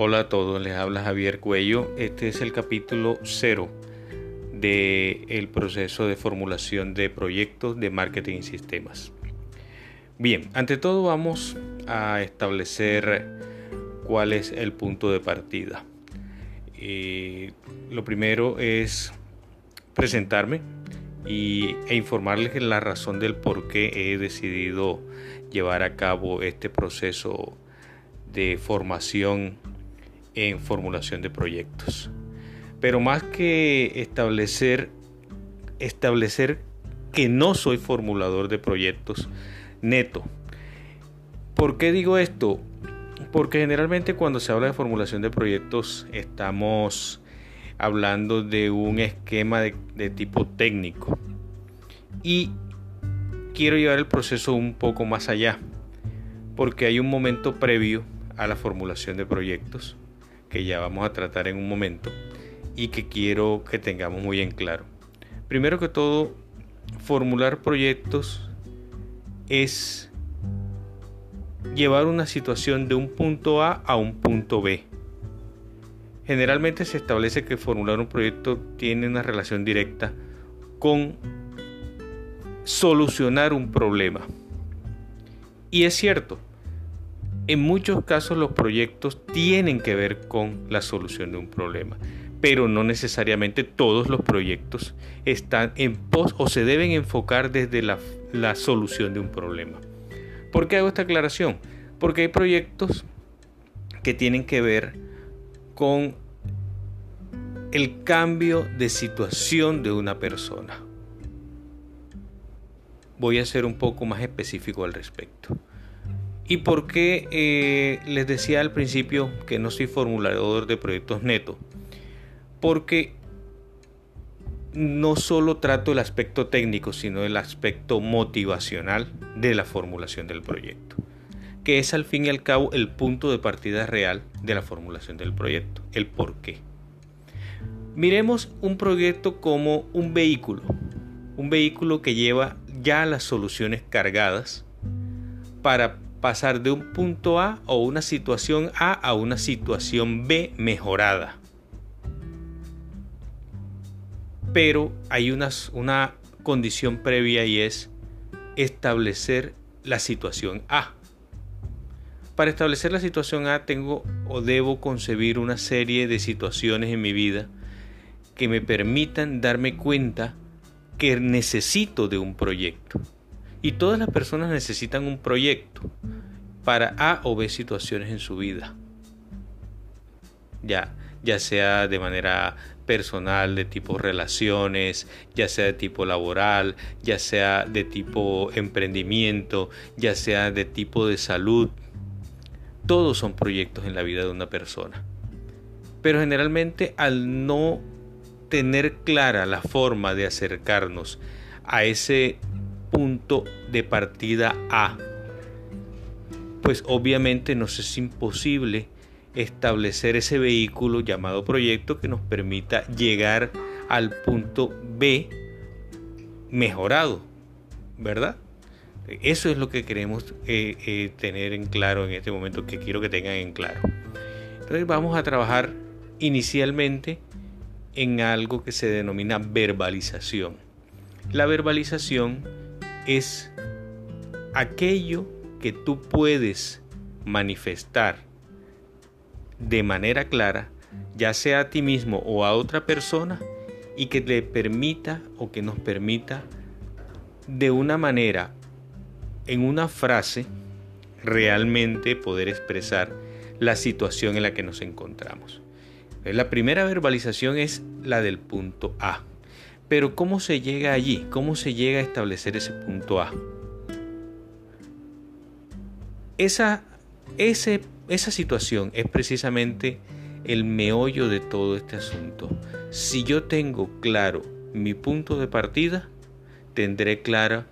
Hola a todos, les habla Javier Cuello. Este es el capítulo cero del el proceso de formulación de proyectos de marketing y sistemas. Bien, ante todo vamos a establecer cuál es el punto de partida. Eh, lo primero es presentarme y, e informarles la razón del por qué he decidido llevar a cabo este proceso de formación en formulación de proyectos. Pero más que establecer, establecer que no soy formulador de proyectos neto. ¿Por qué digo esto? Porque generalmente cuando se habla de formulación de proyectos estamos hablando de un esquema de, de tipo técnico. Y quiero llevar el proceso un poco más allá, porque hay un momento previo a la formulación de proyectos que ya vamos a tratar en un momento y que quiero que tengamos muy en claro. Primero que todo, formular proyectos es llevar una situación de un punto A a un punto B. Generalmente se establece que formular un proyecto tiene una relación directa con solucionar un problema. Y es cierto, en muchos casos los proyectos tienen que ver con la solución de un problema, pero no necesariamente todos los proyectos están en pos o se deben enfocar desde la, la solución de un problema. ¿Por qué hago esta aclaración? Porque hay proyectos que tienen que ver con el cambio de situación de una persona. Voy a ser un poco más específico al respecto. ¿Y por qué eh, les decía al principio que no soy formulador de proyectos neto? Porque no solo trato el aspecto técnico, sino el aspecto motivacional de la formulación del proyecto, que es al fin y al cabo el punto de partida real de la formulación del proyecto, el por qué. Miremos un proyecto como un vehículo, un vehículo que lleva ya las soluciones cargadas para pasar de un punto A o una situación A a una situación B mejorada. Pero hay una, una condición previa y es establecer la situación A. Para establecer la situación A tengo o debo concebir una serie de situaciones en mi vida que me permitan darme cuenta que necesito de un proyecto. Y todas las personas necesitan un proyecto para A o B situaciones en su vida. Ya, ya sea de manera personal, de tipo relaciones, ya sea de tipo laboral, ya sea de tipo emprendimiento, ya sea de tipo de salud. Todos son proyectos en la vida de una persona. Pero generalmente al no tener clara la forma de acercarnos a ese punto de partida A. Pues obviamente nos es imposible establecer ese vehículo llamado proyecto que nos permita llegar al punto B mejorado, ¿verdad? Eso es lo que queremos eh, eh, tener en claro en este momento, que quiero que tengan en claro. Entonces vamos a trabajar inicialmente en algo que se denomina verbalización. La verbalización es aquello que tú puedes manifestar de manera clara, ya sea a ti mismo o a otra persona, y que te permita o que nos permita de una manera, en una frase, realmente poder expresar la situación en la que nos encontramos. La primera verbalización es la del punto A. Pero ¿cómo se llega allí? ¿Cómo se llega a establecer ese punto A? Esa, esa situación es precisamente el meollo de todo este asunto. Si yo tengo claro mi punto de partida, tendré claro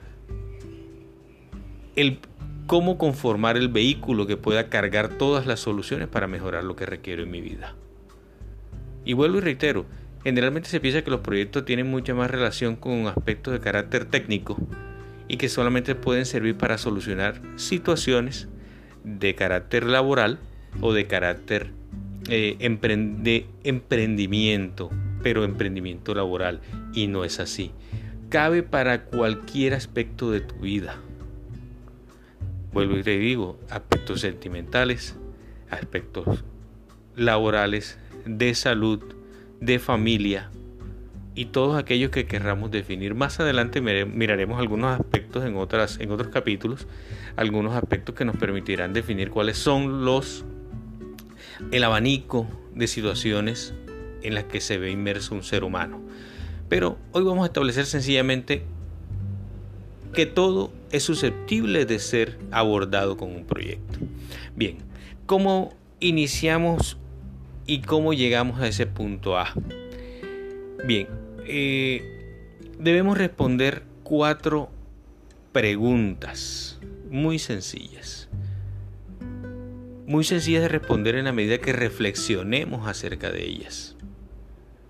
el cómo conformar el vehículo que pueda cargar todas las soluciones para mejorar lo que requiero en mi vida. Y vuelvo y reitero, Generalmente se piensa que los proyectos tienen mucha más relación con aspectos de carácter técnico y que solamente pueden servir para solucionar situaciones de carácter laboral o de carácter eh, emprendimiento, pero emprendimiento laboral. Y no es así. Cabe para cualquier aspecto de tu vida. Vuelvo y te digo, aspectos sentimentales, aspectos laborales, de salud, de familia y todos aquellos que querramos definir. Más adelante miraremos algunos aspectos en, otras, en otros capítulos, algunos aspectos que nos permitirán definir cuáles son los el abanico de situaciones en las que se ve inmerso un ser humano. Pero hoy vamos a establecer sencillamente que todo es susceptible de ser abordado con un proyecto. Bien, ¿cómo iniciamos y cómo llegamos a ese punto A? Bien, eh, debemos responder cuatro preguntas muy sencillas. Muy sencillas de responder en la medida que reflexionemos acerca de ellas.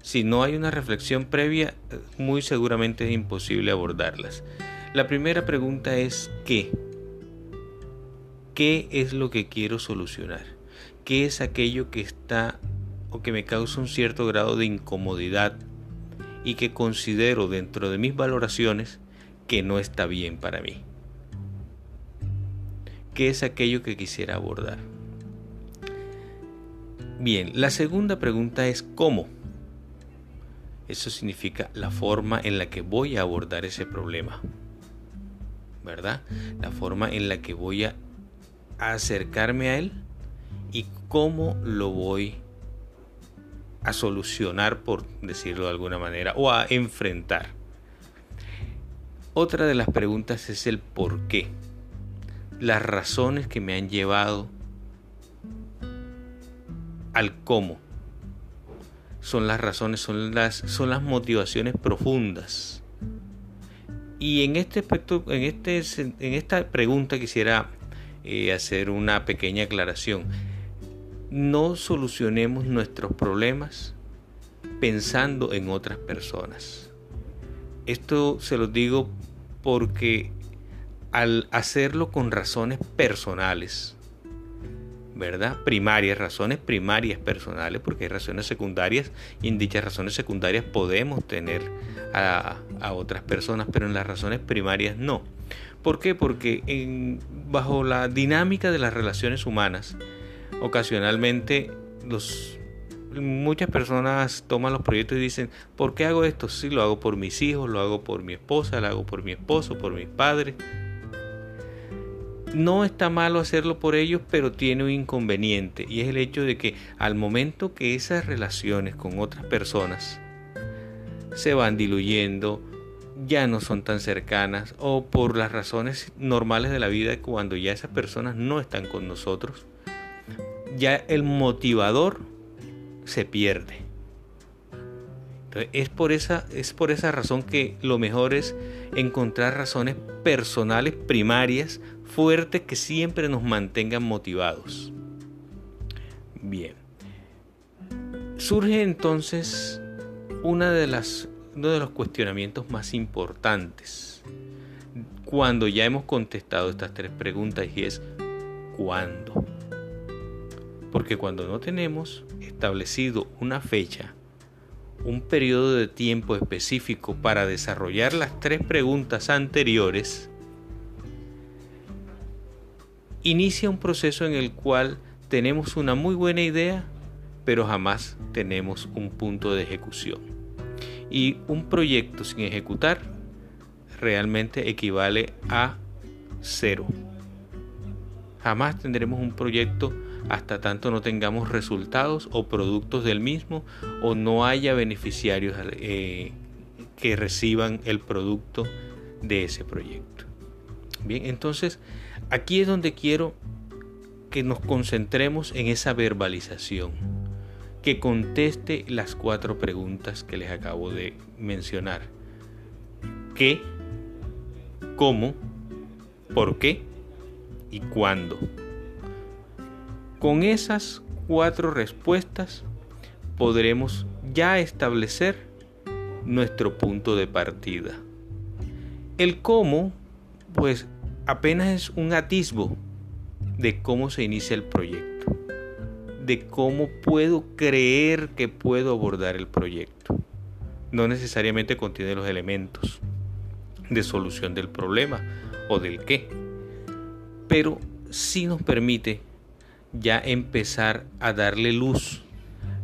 Si no hay una reflexión previa, muy seguramente es imposible abordarlas. La primera pregunta es ¿qué? ¿Qué es lo que quiero solucionar? ¿Qué es aquello que está o que me causa un cierto grado de incomodidad y que considero dentro de mis valoraciones que no está bien para mí? ¿Qué es aquello que quisiera abordar? Bien, la segunda pregunta es ¿cómo? Eso significa la forma en la que voy a abordar ese problema. ¿Verdad? La forma en la que voy a acercarme a él y cómo lo voy a solucionar, por decirlo de alguna manera, o a enfrentar. Otra de las preguntas es el por qué. Las razones que me han llevado al cómo son las razones, son las, son las motivaciones profundas. Y en este aspecto, en, este, en esta pregunta quisiera eh, hacer una pequeña aclaración. No solucionemos nuestros problemas pensando en otras personas. Esto se lo digo porque al hacerlo con razones personales, ¿verdad? Primarias, razones primarias personales, porque hay razones secundarias y en dichas razones secundarias podemos tener a, otras personas, pero en las razones primarias no. ¿Por qué? Porque en, bajo la dinámica de las relaciones humanas, ocasionalmente muchas personas toman los proyectos y dicen, ¿por qué hago esto? Sí, lo hago por mis hijos, lo hago por mi esposa, lo hago por mi esposo, por mis padres, no está malo hacerlo por ellos, pero tiene un inconveniente y es el hecho de que al momento que esas relaciones con otras personas se van diluyendo, ya no son tan cercanas o por las razones normales de la vida cuando ya esas personas no están con nosotros, ya el motivador se pierde. es por esa, es por esa razón que lo mejor es encontrar razones personales primarias fuerte que siempre nos mantengan motivados. Bien. Surge entonces una de las, uno de los cuestionamientos más importantes cuando ya hemos contestado estas tres preguntas y es ¿cuándo? Porque cuando no tenemos establecido una fecha, un periodo de tiempo específico para desarrollar las tres preguntas anteriores, inicia un proceso en el cual tenemos una muy buena idea, pero jamás tenemos un punto de ejecución. Y un proyecto sin ejecutar realmente equivale a cero. Jamás tendremos un proyecto hasta tanto no tengamos resultados o productos del mismo o no haya beneficiarios eh, que reciban el producto de ese proyecto. Bien, entonces Aquí es donde quiero que nos concentremos en esa verbalización, que conteste las cuatro preguntas que les acabo de mencionar. ¿Qué? ¿Cómo? ¿Por qué? ¿Y cuándo? Con esas cuatro respuestas podremos ya establecer nuestro punto de partida. El cómo, pues apenas es un atisbo de cómo se inicia el proyecto, de cómo puedo creer que puedo abordar el proyecto. No necesariamente contiene los elementos de solución del problema o del qué, pero sí nos permite ya empezar a darle luz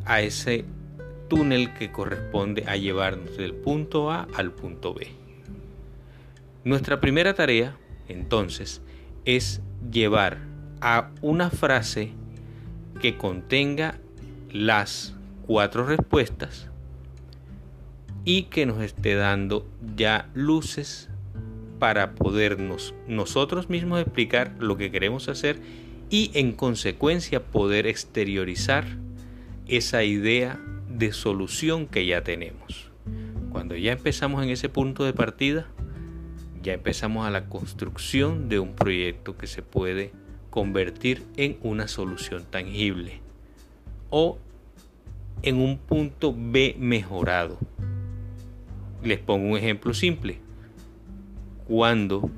a ese túnel que corresponde a llevarnos del punto A al punto B. Nuestra primera tarea, entonces, es llevar a una frase que contenga las cuatro respuestas y que nos esté dando ya luces para podernos nosotros mismos explicar lo que queremos hacer y en consecuencia poder exteriorizar esa idea de solución que ya tenemos. Cuando ya empezamos en ese punto de partida, ya empezamos a la construcción de un proyecto que se puede convertir en una solución tangible o en un punto B mejorado. Les pongo un ejemplo simple. Cuando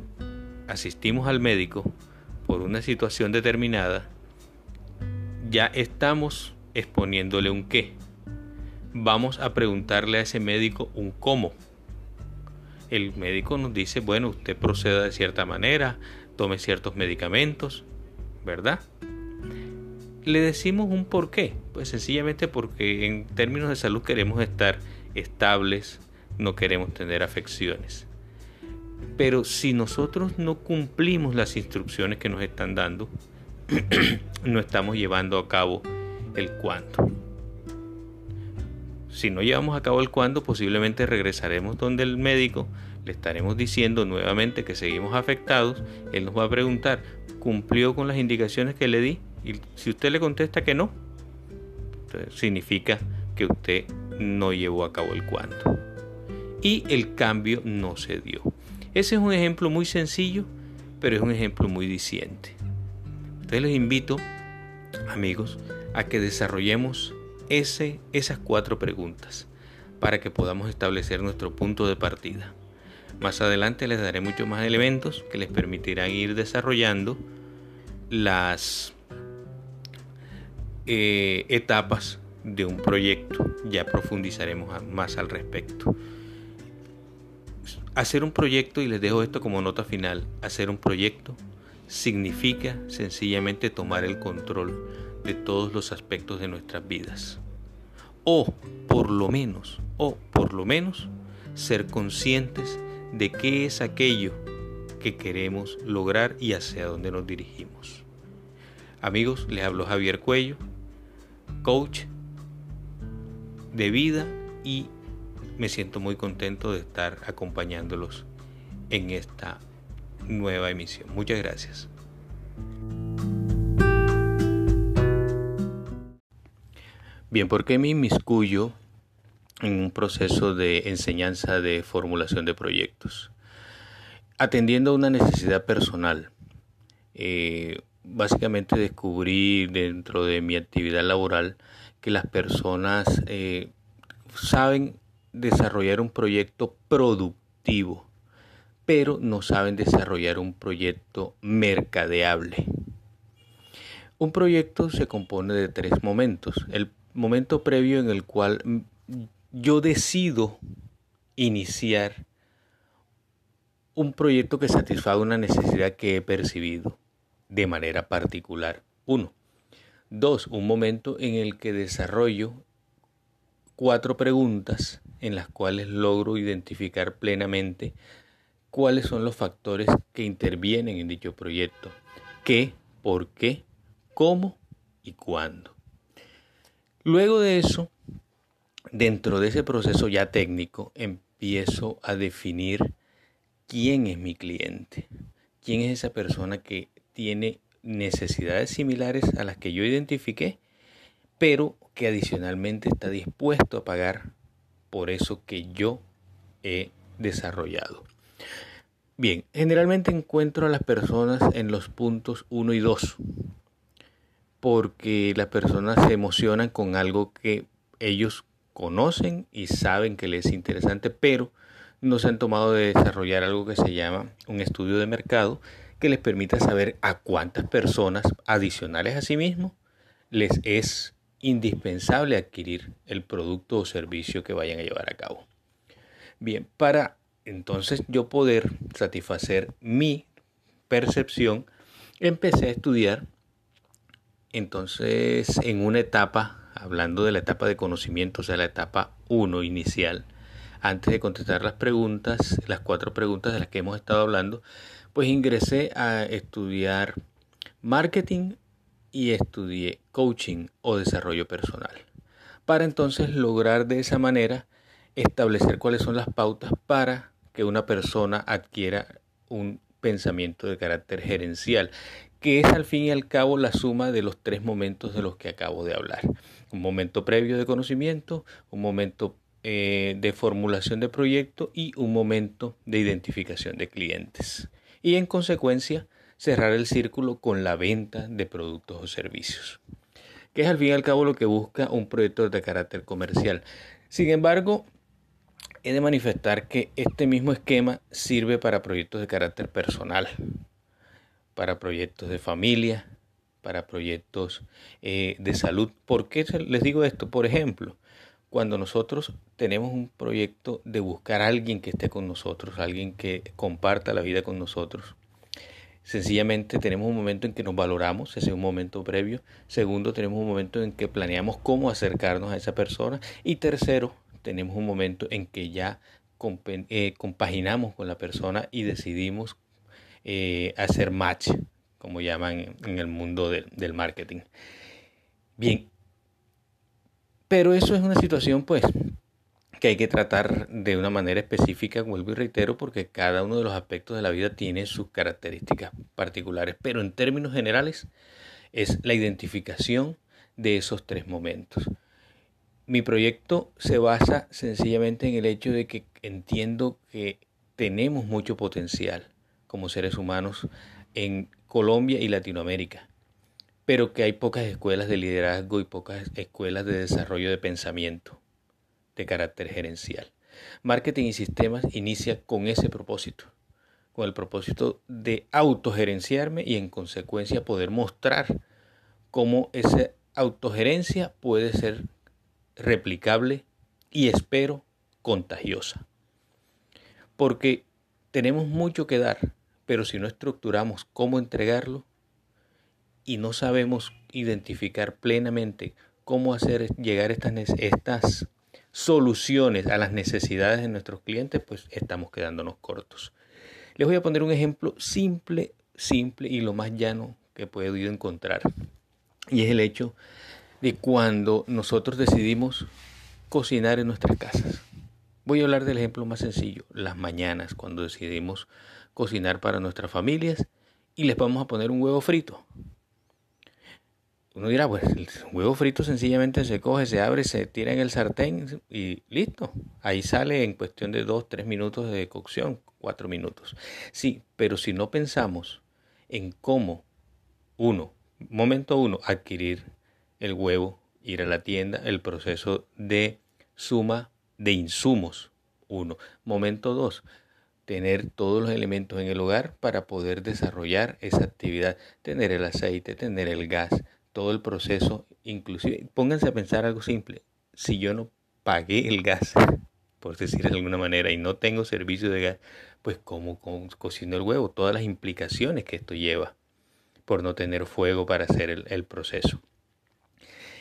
asistimos al médico por una situación determinada, ya estamos exponiéndole un qué. Vamos a preguntarle a ese médico un cómo. El médico nos dice, bueno, usted proceda de cierta manera, tome ciertos medicamentos, ¿verdad? Le decimos un por qué. Pues sencillamente porque en términos de salud queremos estar estables, no queremos tener afecciones. Pero si nosotros no cumplimos las instrucciones que nos están dando, no estamos llevando a cabo el cuándo. Si no llevamos a cabo el cuándo, posiblemente regresaremos donde el médico, le estaremos diciendo nuevamente que seguimos afectados, él nos va a preguntar, ¿cumplió con las indicaciones que le di? Y si usted le contesta que no, significa que usted no llevó a cabo el cuándo. Y el cambio no se dio. Ese es un ejemplo muy sencillo, pero es un ejemplo muy diciente. Entonces les invito, amigos, a que desarrollemos ese, esas cuatro preguntas para que podamos establecer nuestro punto de partida. Más adelante les daré muchos más elementos que les permitirán ir desarrollando las eh, etapas de un proyecto. Ya profundizaremos más al respecto. Hacer un proyecto, y les dejo esto como nota final, hacer un proyecto significa sencillamente tomar el control de todos los aspectos de nuestras vidas. O por lo menos, o por lo menos, ser conscientes de qué es aquello que queremos lograr y hacia dónde nos dirigimos. Amigos, les hablo Javier Cuello, coach de vida y me siento muy contento de estar acompañándolos en esta nueva emisión. Muchas gracias. Bien, ¿por qué me inmiscuyo en un proceso de enseñanza de formulación de proyectos? Atendiendo a una necesidad personal. Eh, básicamente descubrí dentro de mi actividad laboral que las personas eh, saben desarrollar un proyecto productivo, pero no saben desarrollar un proyecto mercadeable. Un proyecto se compone de tres momentos. El momento previo en el cual yo decido iniciar un proyecto que satisfaga una necesidad que he percibido de manera particular. Uno. Dos, un momento en el que desarrollo cuatro preguntas en las cuales logro identificar plenamente cuáles son los factores que intervienen en dicho proyecto. ¿Qué? ¿Por qué? ¿Cómo? ¿Y cuándo? Luego de eso, dentro de ese proceso ya técnico, empiezo a definir quién es mi cliente, quién es esa persona que tiene necesidades similares a las que yo identifiqué, pero que adicionalmente está dispuesto a pagar por eso que yo he desarrollado. Bien, generalmente encuentro a las personas en los puntos 1 y 2 porque las personas se emocionan con algo que ellos conocen y saben que les es interesante, pero no se han tomado de desarrollar algo que se llama un estudio de mercado que les permita saber a cuántas personas adicionales a sí mismos les es indispensable adquirir el producto o servicio que vayan a llevar a cabo. Bien, para entonces yo poder satisfacer mi percepción, empecé a estudiar entonces en una etapa, hablando de la etapa de conocimiento, o sea, la etapa 1 inicial, antes de contestar las preguntas, las cuatro preguntas de las que hemos estado hablando, pues ingresé a estudiar marketing y estudié coaching o desarrollo personal, para entonces lograr de esa manera establecer cuáles son las pautas para que una persona adquiera un pensamiento de carácter gerencial, que es al fin y al cabo la suma de los tres momentos de los que acabo de hablar. Un momento previo de conocimiento, un momento eh, de formulación de proyecto y un momento de identificación de clientes. Y en consecuencia, cerrar el círculo con la venta de productos o servicios, que es al fin y al cabo lo que busca un proyecto de carácter comercial. Sin embargo, he de manifestar que este mismo esquema sirve para proyectos de carácter personal, para proyectos de familia, para proyectos eh, de salud. ¿Por qué les digo esto? Por ejemplo, cuando nosotros tenemos un proyecto de buscar a alguien que esté con nosotros, alguien que comparta la vida con nosotros, Sencillamente tenemos un momento en que nos valoramos, ese es un momento previo. Segundo, tenemos un momento en que planeamos cómo acercarnos a esa persona. Y tercero, tenemos un momento en que ya eh, compaginamos con la persona y decidimos eh, hacer match, como llaman en el mundo del marketing. Bien, pero eso es una situación pues que hay que tratar de una manera específica, vuelvo y reitero, porque cada uno de los aspectos de la vida tiene sus características particulares, pero en términos generales es la identificación de esos tres momentos. Mi proyecto se basa sencillamente en el hecho de que entiendo que tenemos mucho potencial como seres humanos en Colombia y Latinoamérica, pero que hay pocas escuelas de liderazgo y pocas escuelas de desarrollo de pensamiento de carácter gerencial. Marketing y sistemas inicia con ese propósito, con el propósito de autogerenciarme y en consecuencia poder mostrar cómo esa autogerencia puede ser replicable y espero contagiosa. Porque tenemos mucho que dar, pero si no estructuramos cómo entregarlo y no sabemos identificar plenamente cómo hacer llegar estas, estas soluciones a las necesidades de nuestros clientes, pues estamos quedándonos cortos. Les voy a poner un ejemplo simple, simple y lo más llano que he podido encontrar. Y es el hecho de cuando nosotros decidimos cocinar en nuestras casas. Voy a hablar del ejemplo más sencillo, las mañanas, cuando decidimos cocinar para nuestras familias y les vamos a poner un huevo frito. Uno dirá, pues el huevo frito sencillamente se coge, se abre, se tira en el sartén y listo. Ahí sale en cuestión de 2, 3 minutos de cocción, 4 minutos. Sí, pero si no pensamos en cómo, uno, momento uno, adquirir el huevo, ir a la tienda, el proceso de suma de insumos, uno. Momento dos, tener todos los elementos en el hogar para poder desarrollar esa actividad, tener el aceite, tener el gas, todo el proceso, inclusive, pónganse a pensar algo simple, si yo no pagué el gas, por decir de alguna manera, y no tengo servicio de gas, pues cómo, cocino el huevo, todas las implicaciones que esto lleva por no tener fuego para hacer el, el proceso.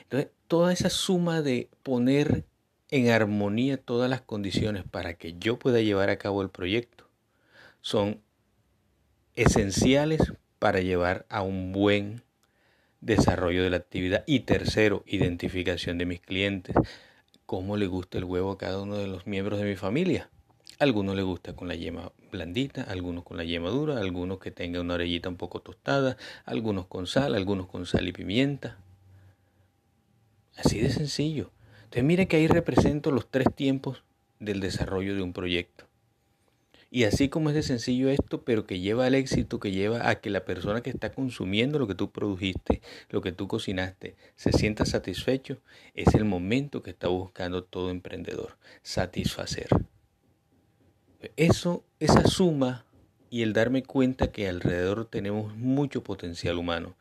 Entonces, toda esa suma de poner en armonía todas las condiciones para que yo pueda llevar a cabo el proyecto son esenciales para llevar a un buen desarrollo de la actividad. Y tercero, identificación de mis clientes. ¿Cómo le gusta el huevo a cada uno de los miembros de mi familia? algunos le gusta con la yema blandita, algunos con la yema dura, algunos que tenga una orellita un poco tostada, algunos con sal, algunos con sal y pimienta. Así de sencillo. Entonces mire que ahí represento los tres tiempos del desarrollo de un proyecto. Y así como es de sencillo esto, pero que lleva al éxito, que lleva a que la persona que está consumiendo lo que tú produjiste, lo que tú cocinaste, se sienta satisfecho, es el momento que está buscando todo emprendedor, satisfacer. Eso, esa suma y el darme cuenta que alrededor tenemos mucho potencial humano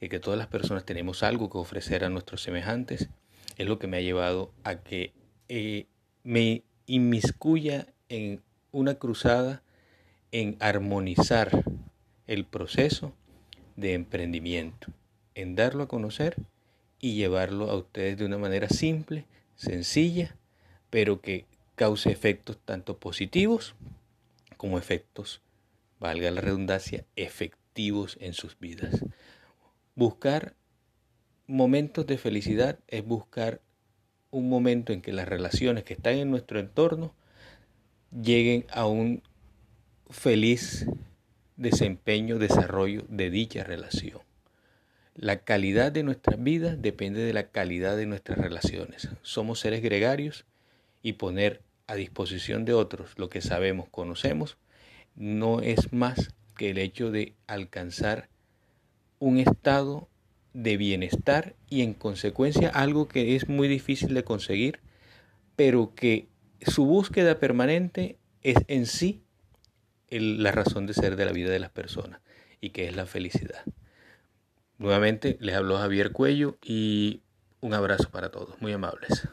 y que todas las personas tenemos algo que ofrecer a nuestros semejantes, es lo que me ha llevado a que eh, me inmiscuya en una cruzada en armonizar el proceso de emprendimiento, en darlo a conocer y llevarlo a ustedes de una manera simple, sencilla, pero que cause efectos tanto positivos como efectos, valga la redundancia, efectivos en sus vidas. Buscar momentos de felicidad es buscar un momento en que las relaciones que están en nuestro entorno lleguen a un feliz desempeño, desarrollo de dicha relación. La calidad de nuestras vidas depende de la calidad de nuestras relaciones. Somos seres gregarios y poner a disposición de otros lo que sabemos, conocemos, no es más que el hecho de alcanzar un estado de bienestar y en consecuencia algo que es muy difícil de conseguir, pero que su búsqueda permanente es en sí la razón de ser de la vida de las personas y que es la felicidad. Nuevamente les habló Javier Cuello y un abrazo para todos, muy amables.